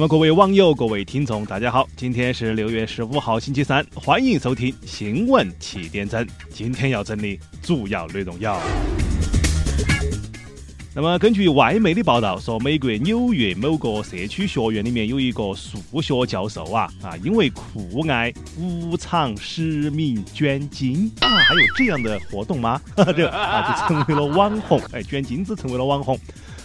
那么各位网友、各位听众，大家好，今天是六月十五号星期三，欢迎收听新闻七点整。今天要整理主要内容有。那么根据外媒的报道说，美国纽约某个社区学院里面有一个数学教授啊啊，因为酷爱无偿实名捐精啊，还有这样的活动吗？这啊就成为了网红，哎，捐精子成为了网红。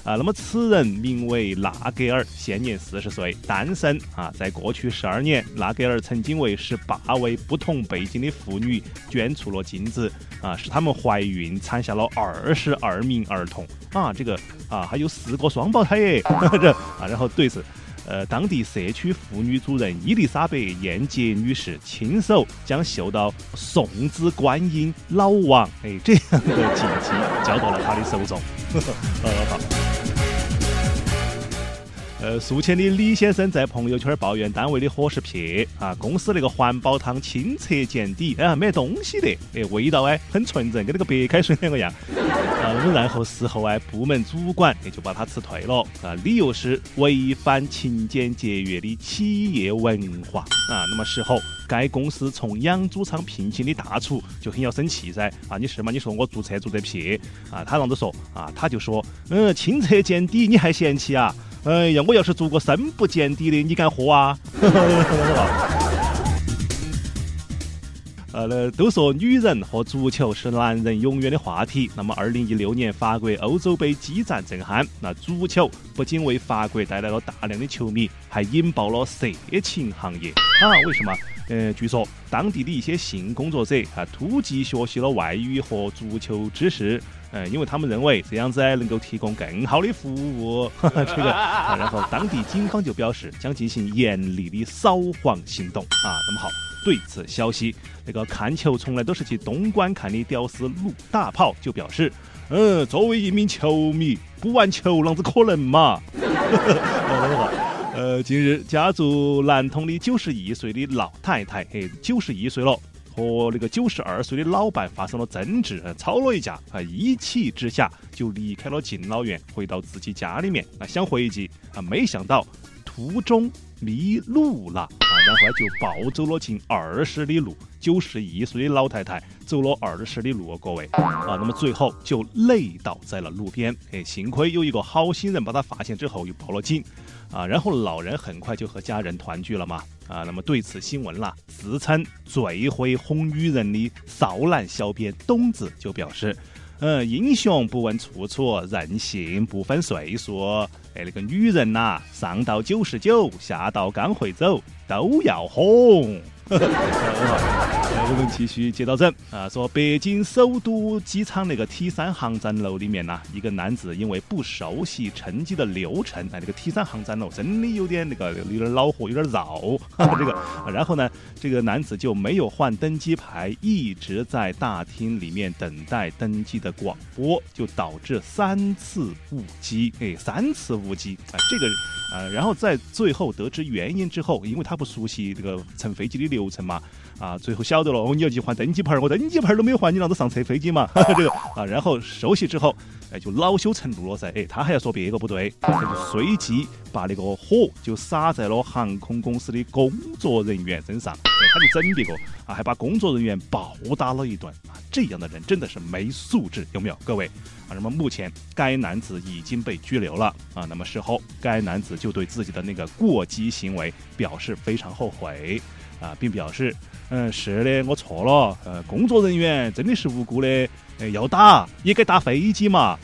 啊，那么此人名为纳格尔，现年四十岁，单身啊。在过去十二年，纳格尔曾经为十八位不同背景的妇女捐出了精子啊，使她们怀孕，产下了二十二名儿童啊。这个啊，还有四个双胞胎耶，这啊。然后对此。呃，当地社区妇女主任伊丽莎白·燕杰女士亲手将绣到“送子观音老王”哎这样的禁忌交到了她的手中。呃，好。呃，宿迁的李先生在朋友圈抱怨单位的伙食撇啊，公司那个环保汤清澈见底，啊，没东西的，哎，味道哎很纯正，跟那个白开水两个样。啊，那么然后事后哎，部门主管也就把他辞退了，啊，理由是违反勤俭节约的企业文化。啊，那么事后该公司从养猪场聘请的大厨就很要生气噻，啊，你是嘛？你说我做菜做得撇，啊，他啷子说？啊，他就说，嗯，清澈见底你还嫌弃啊？哎呀，我要是做个深不见底的，你敢喝啊？呃，那都说女人和足球是男人永远的话题。那么，二零一六年法国欧洲杯激战震撼，那足球不仅为法国带来了大量的球迷，还引爆了色情行业啊？为什么？呃，据说当地的一些性工作者啊，突击学习了外语和足球知识。嗯，因为他们认为这样子能够提供更好的服务，这个，然后当地警方就表示将进行严厉的扫黄行动啊。那么好，对此消息，那个看球从来都是去东莞看的屌丝鲁大炮就表示，嗯，作为一名球迷，不玩球啷子可能嘛？呃，近日家住南通的九十一岁的老太太，嘿，九十一岁了。和那个九十二岁的老伴发生了争执，吵了一架，啊，一气之下就离开了敬老院，回到自己家里面，啊，想回去，啊，没想到途中迷路了，啊，然后就暴走了近二十里路，九十一岁的老太太走了二十里路，各位，啊，那么最后就累倒在了路边，哎，幸亏有一个好心人把他发现之后又报了警。啊，然后老人很快就和家人团聚了嘛。啊，那么对此新闻啦，自称最会哄女人的少男小编董子就表示，嗯，英雄不问出处，任性不分岁数。哎，那个女人呐，上到九十九，下到刚会走，都要哄。我们继续接到整啊，说北京首都机场那个 T 三航站楼里面呢，一个男子因为不熟悉乘机的流程，哎，这个 T 三航站楼真的有点那个有点恼火，有点绕。这个，然后呢，这个男子就没有换登机牌，一直在大厅里面等待登机的广播，就导致三次误机，哎，三次误机，哎，这个。呃，然后在最后得知原因之后，因为他不熟悉这个乘飞机的流程嘛，啊，最后晓得了，哦，你要去换登机牌，我登机牌都没有换，你啷子上车飞机嘛？这个啊，然后熟悉之后，哎，就恼羞成怒了噻，哎，他还要说别个不对，他就随即把那个火就撒在了航空公司的工作人员身上，哎，他就整别个啊，还把工作人员暴打了一顿啊，这样的人真的是没素质，有没有？各位？啊，那么目前该男子已经被拘留了啊。那么事后，该男子就对自己的那个过激行为表示非常后悔啊，并表示，嗯，是的，我错了，呃，工作人员真的是无辜的，呃要打也该打飞机嘛。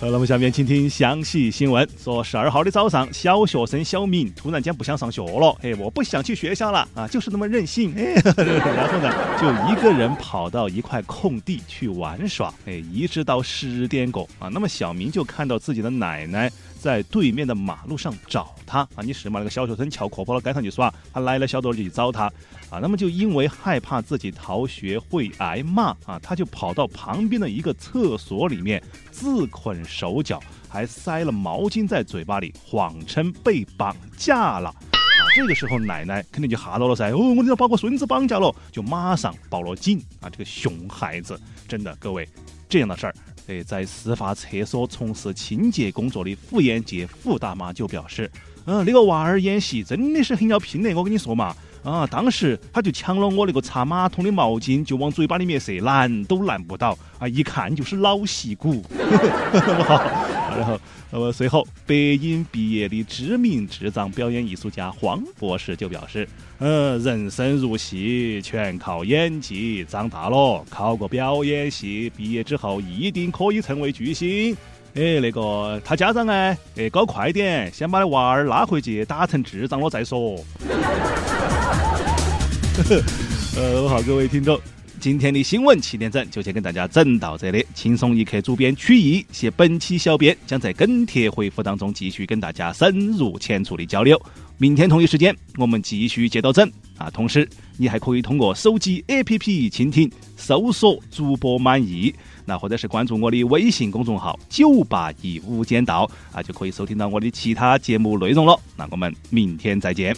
好，那么下面请听详细新闻。说十二号的早上，小学生小明突然间不想上学了，哎，我不想去学校了啊，就是那么任性，哎，然后呢，就一个人跑到一块空地去玩耍，哎，一直到十点过啊。那么小明就看到自己的奶奶在对面的马路上找他啊，你是嘛？那个小学生翘课跑到街上去耍，他奶奶晓得就去找他啊。那么就因为害怕自己逃学会挨骂啊，他就跑到旁边的一个厕所里面自捆。手脚还塞了毛巾在嘴巴里，谎称被绑架了。啊，这个时候奶奶肯定就吓到了噻。哦，我要把我孙子绑架了，就马上报了警。啊，这个熊孩子，真的，各位，这样的事儿哎，在事发厕所从事清洁工作的傅艳杰傅大妈就表示，嗯，那个娃儿演戏真的是很要拼的，我跟你说嘛。啊！当时他就抢了我那个擦马桶的毛巾，就往嘴巴里面塞，拦都拦不到啊！一看就是老戏骨，好。然后，呃，随后北影毕业的知名智障表演艺术家黄博士就表示：“嗯，人生如戏，全靠演技。长大了，考个表演系，毕业之后一定可以成为巨星。”哎，那个他家长呢？哎，搞快点，先把娃儿拉回去，打成智障了再说。呃，好，各位听众，今天的新闻七点整就先跟大家整到这里。轻松一刻主编曲艺携本期小编将在跟帖回复当中继续跟大家深入浅出的交流。明天同一时间我们继续接到整啊！同时你还可以通过手机 APP 倾听搜索主播满意，那或者是关注我的微信公众号九八一无间道啊，就可以收听到我的其他节目内容了。那我们明天再见。